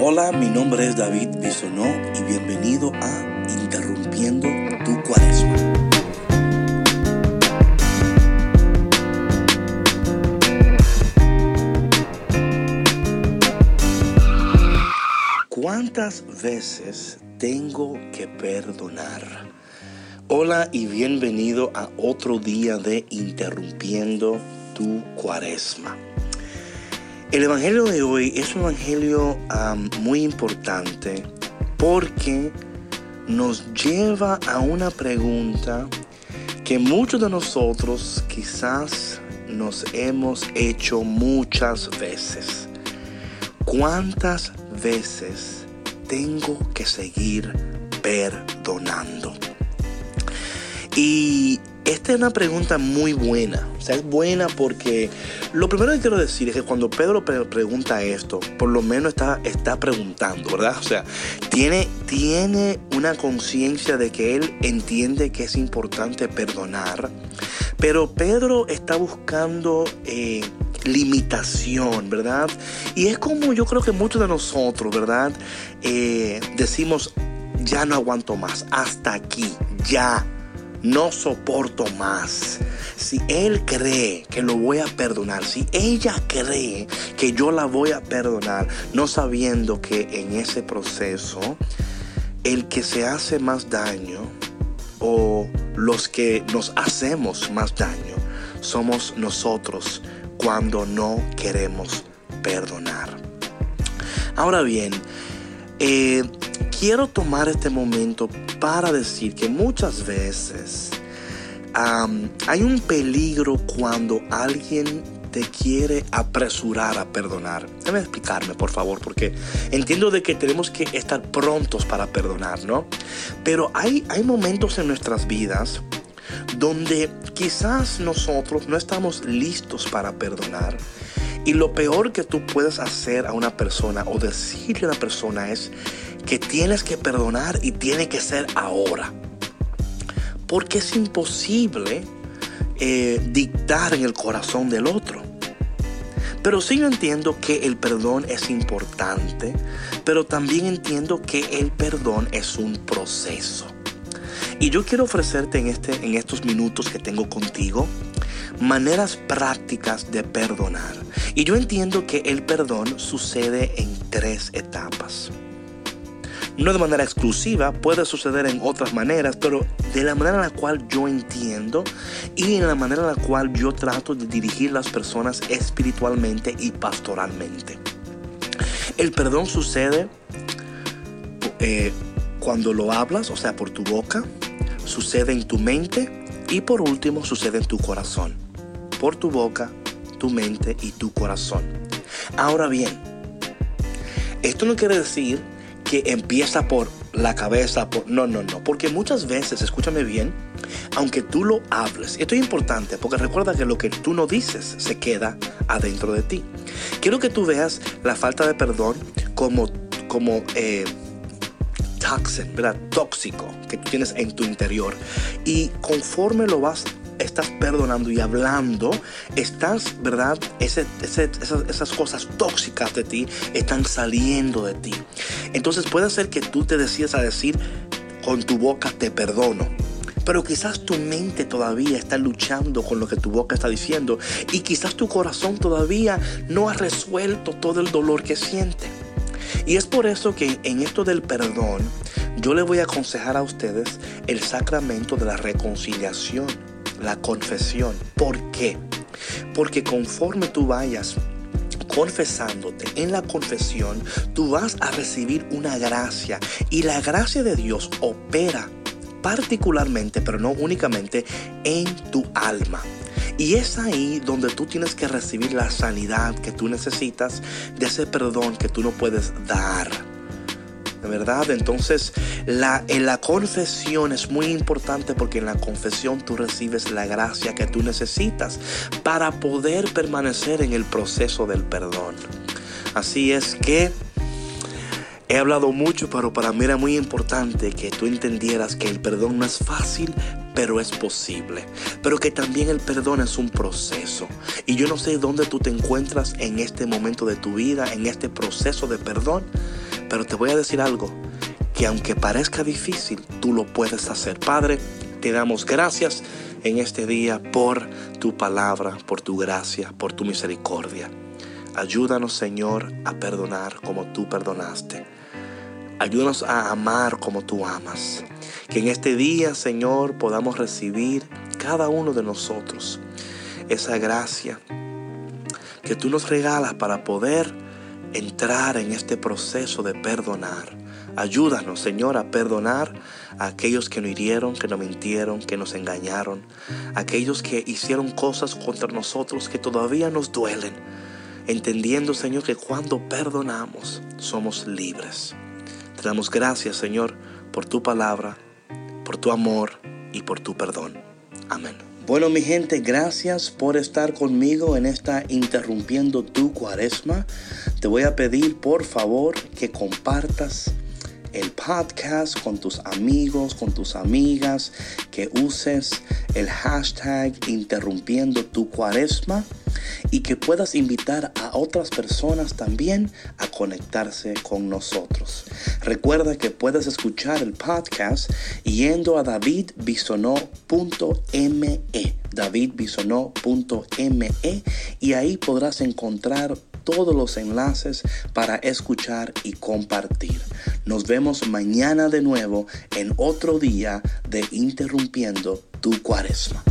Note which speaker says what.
Speaker 1: Hola, mi nombre es David Bisonó y bienvenido a Interrumpiendo tu Cuaresma. ¿Cuántas veces tengo que perdonar? Hola y bienvenido a otro día de Interrumpiendo tu Cuaresma. El Evangelio de hoy es un Evangelio muy importante porque nos lleva a una pregunta que muchos de nosotros quizás nos hemos hecho muchas veces. ¿Cuántas veces tengo que seguir perdonando? Y esta es una pregunta muy buena. O sea, es buena porque lo primero que quiero decir es que cuando Pedro pregunta esto, por lo menos está, está preguntando, ¿verdad? O sea, tiene, tiene una conciencia de que él entiende que es importante perdonar. Pero Pedro está buscando eh, limitación, ¿verdad? Y es como yo creo que muchos de nosotros, ¿verdad? Eh, decimos, ya no aguanto más, hasta aquí, ya no soporto más. Si él cree que lo voy a perdonar, si ella cree que yo la voy a perdonar, no sabiendo que en ese proceso el que se hace más daño o los que nos hacemos más daño somos nosotros cuando no queremos perdonar. Ahora bien, eh, quiero tomar este momento para decir que muchas veces hay un peligro cuando alguien te quiere apresurar a perdonar. Déjame explicarme, por favor, porque entiendo de que tenemos que estar prontos para perdonar, ¿no? Pero hay, hay momentos en nuestras vidas donde quizás nosotros no estamos listos para perdonar. Y lo peor que tú puedes hacer a una persona o decirle a una persona es, que tienes que perdonar y tiene que ser ahora. Porque es imposible eh, dictar en el corazón del otro. Pero sí yo entiendo que el perdón es importante, pero también entiendo que el perdón es un proceso. Y yo quiero ofrecerte en, este, en estos minutos que tengo contigo maneras prácticas de perdonar. Y yo entiendo que el perdón sucede en tres etapas no de manera exclusiva, puede suceder en otras maneras, pero de la manera en la cual yo entiendo y en la manera en la cual yo trato de dirigir las personas espiritualmente y pastoralmente. El perdón sucede eh, cuando lo hablas, o sea, por tu boca, sucede en tu mente y por último sucede en tu corazón. Por tu boca, tu mente y tu corazón. Ahora bien, esto no quiere decir que empieza por la cabeza, por... no, no, no, porque muchas veces, escúchame bien, aunque tú lo hables, esto es importante porque recuerda que lo que tú no dices se queda adentro de ti. Quiero que tú veas la falta de perdón como, como eh, toxin, ¿verdad? Tóxico que tienes en tu interior. Y conforme lo vas estás perdonando y hablando, estás, ¿verdad? esas, cosas tóxicas de ti están saliendo de ti. Entonces puede ser que tú te decidas a decir con tu boca te perdono. Pero quizás tu mente todavía está luchando con lo que tu boca está diciendo. Y quizás tu corazón todavía no ha resuelto todo el dolor que siente. Y es por eso que en esto del perdón, yo le voy a aconsejar a ustedes el sacramento de la reconciliación la confesión. ¿Por qué? Porque conforme tú vayas confesándote en la confesión, tú vas a recibir una gracia y la gracia de Dios opera particularmente, pero no únicamente, en tu alma. Y es ahí donde tú tienes que recibir la sanidad que tú necesitas de ese perdón que tú no puedes dar verdad? Entonces, la, la confesión es muy importante porque en la confesión tú recibes la gracia que tú necesitas para poder permanecer en el proceso del perdón. Así es que he hablado mucho, pero para mí era muy importante que tú entendieras que el perdón no es fácil, pero es posible. Pero que también el perdón es un proceso. Y yo no sé dónde tú te encuentras en este momento de tu vida, en este proceso de perdón. Pero te voy a decir algo, que aunque parezca difícil, tú lo puedes hacer. Padre, te damos gracias en este día por tu palabra, por tu gracia, por tu misericordia. Ayúdanos, Señor, a perdonar como tú perdonaste. Ayúdanos a amar como tú amas. Que en este día, Señor, podamos recibir cada uno de nosotros esa gracia que tú nos regalas para poder entrar en este proceso de perdonar. Ayúdanos, Señor, a perdonar a aquellos que nos hirieron, que nos mintieron, que nos engañaron, aquellos que hicieron cosas contra nosotros que todavía nos duelen, entendiendo, Señor, que cuando perdonamos somos libres. Te damos gracias, Señor, por tu palabra, por tu amor y por tu perdón. Amén. Bueno, mi gente, gracias por estar conmigo en esta Interrumpiendo tu Cuaresma. Te voy a pedir, por favor, que compartas el podcast con tus amigos, con tus amigas, que uses el hashtag interrumpiendo tu cuaresma y que puedas invitar a otras personas también a conectarse con nosotros. Recuerda que puedes escuchar el podcast yendo a davidbisonó.me, davidbisonó.me y ahí podrás encontrar todos los enlaces para escuchar y compartir. Nos vemos mañana de nuevo en otro día de Interrumpiendo tu Cuaresma.